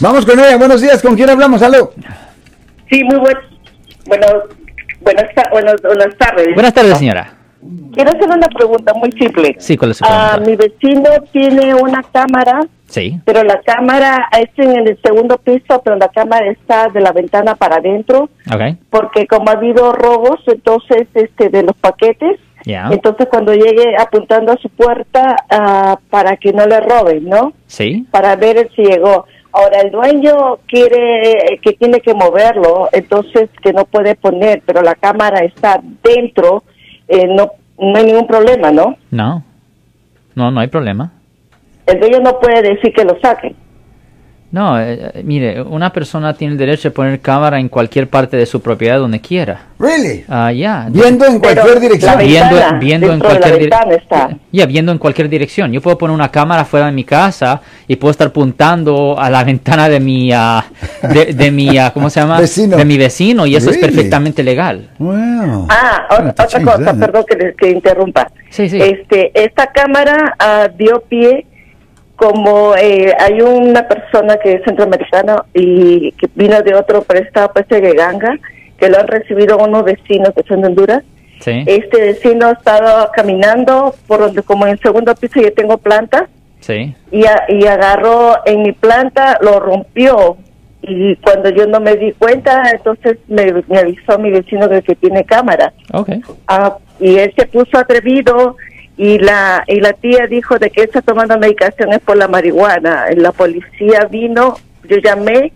Vamos con ella. Buenos días. ¿Con quién hablamos? Aló. Sí, muy buen, bueno, buenas, ta- buenas, buenas tardes. Buenas tardes, señora. Quiero hacer una pregunta muy simple. Sí, ¿cuál es su Ah, pregunta? mi vecino tiene una cámara, Sí. pero la cámara es en el segundo piso, pero la cámara está de la ventana para adentro, Ok. porque como ha habido robos, entonces, este, de los paquetes, Ya. entonces cuando llegue apuntando a su puerta ah, para que no le roben, ¿no? Sí. para ver si llegó. Ahora, el dueño quiere que tiene que moverlo, entonces que no puede poner, pero la cámara está dentro, eh, no, no hay ningún problema, ¿no? No. No, no hay problema. El dueño no puede decir que lo saquen. No, eh, eh, mire, una persona tiene el derecho de poner cámara en cualquier parte de su propiedad donde quiera. Really? Ah, ya. Viendo en Pero cualquier la dirección. viendo, ventana, viendo en cualquier dire- ventana está. Ya, viendo en cualquier dirección. Yo puedo poner una cámara fuera de mi casa y puedo estar apuntando a la ventana de mi, ah, de, de mi, ah, ¿cómo se llama? Vecino. De mi vecino y eso es Really? perfectamente legal. Wow. Ah, otra cosa, that. perdón que, que interrumpa. Sí, sí. Este, esta cámara ah, dio pie como eh, hay una persona que es centroamericana y que vino de otro prestado pues de Ganga, que lo han recibido unos vecinos que son de Honduras. Sí. Este vecino estaba caminando por donde como en el segundo piso yo tengo plantas Sí. y, a- y agarró en mi planta, lo rompió y cuando yo no me di cuenta, entonces me, me avisó mi vecino de que tiene cámara. Ok. Ah, y él se puso atrevido y la y la tía dijo de que está tomando medicaciones por la marihuana. La policía vino, yo llamé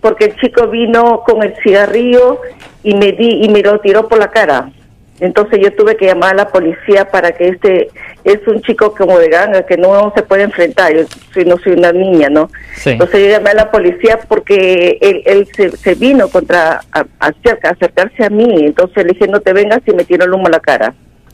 porque el chico vino con el cigarrillo y me di y me lo tiró por la cara. Entonces yo tuve que llamar a la policía para que este es un chico como de ganga que no se puede enfrentar. Yo soy, no soy una niña, ¿no? Sí. Entonces yo llamé a la policía porque él, él se, se vino contra a, acerca, acercarse a mí. Entonces le dije no te vengas y me tiró el humo a la cara.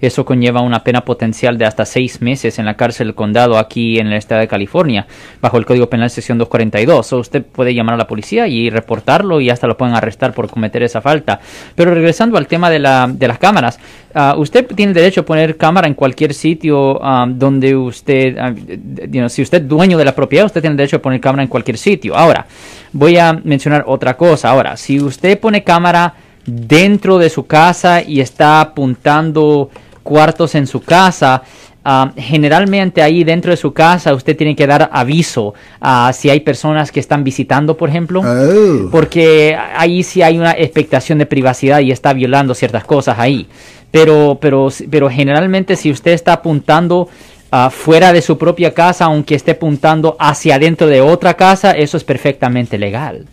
Eso conlleva una pena potencial de hasta seis meses en la cárcel del condado aquí en el estado de California, bajo el Código Penal sección 242. O usted puede llamar a la policía y reportarlo y hasta lo pueden arrestar por cometer esa falta. Pero regresando al tema de, la, de las cámaras, ah, usted tiene derecho a poner cámara en cualquier sitio ah, donde usted, ah, si usted es dueño de la propiedad, usted tiene derecho a poner cámara en cualquier sitio. Ahora, voy a mencionar otra cosa. Ahora, si usted pone cámara dentro de su casa y está apuntando cuartos en su casa, ah, generalmente ahí dentro de su casa usted tiene que dar aviso a si hay personas que están visitando, por ejemplo, Oh. porque ahí sí hay una expectación de privacidad y está violando ciertas cosas ahí. Pero, pero, pero generalmente si usted está apuntando ah, fuera de su propia casa, aunque esté apuntando hacia adentro de otra casa, eso es perfectamente legal.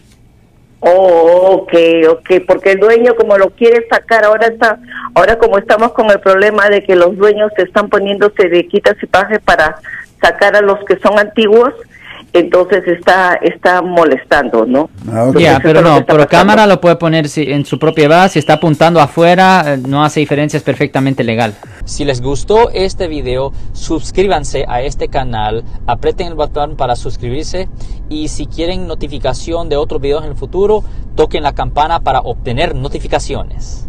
Oh, ok, ok, porque el dueño como lo quiere sacar, ahora está, ahora como estamos con el problema de que los dueños se están poniéndose de quitas y paje para sacar a los que son antiguos, entonces está, está molestando, ¿no? Ah, ok. Ya, Entonces, pero no, pero pasando. cámara lo puede poner si- en su propia base, si está apuntando afuera, eh, no hace diferencia, es perfectamente legal. Si les gustó este video, suscríbanse a este canal, aprieten el botón para suscribirse y si quieren notificación de otros videos en el futuro, toquen la campana para obtener notificaciones.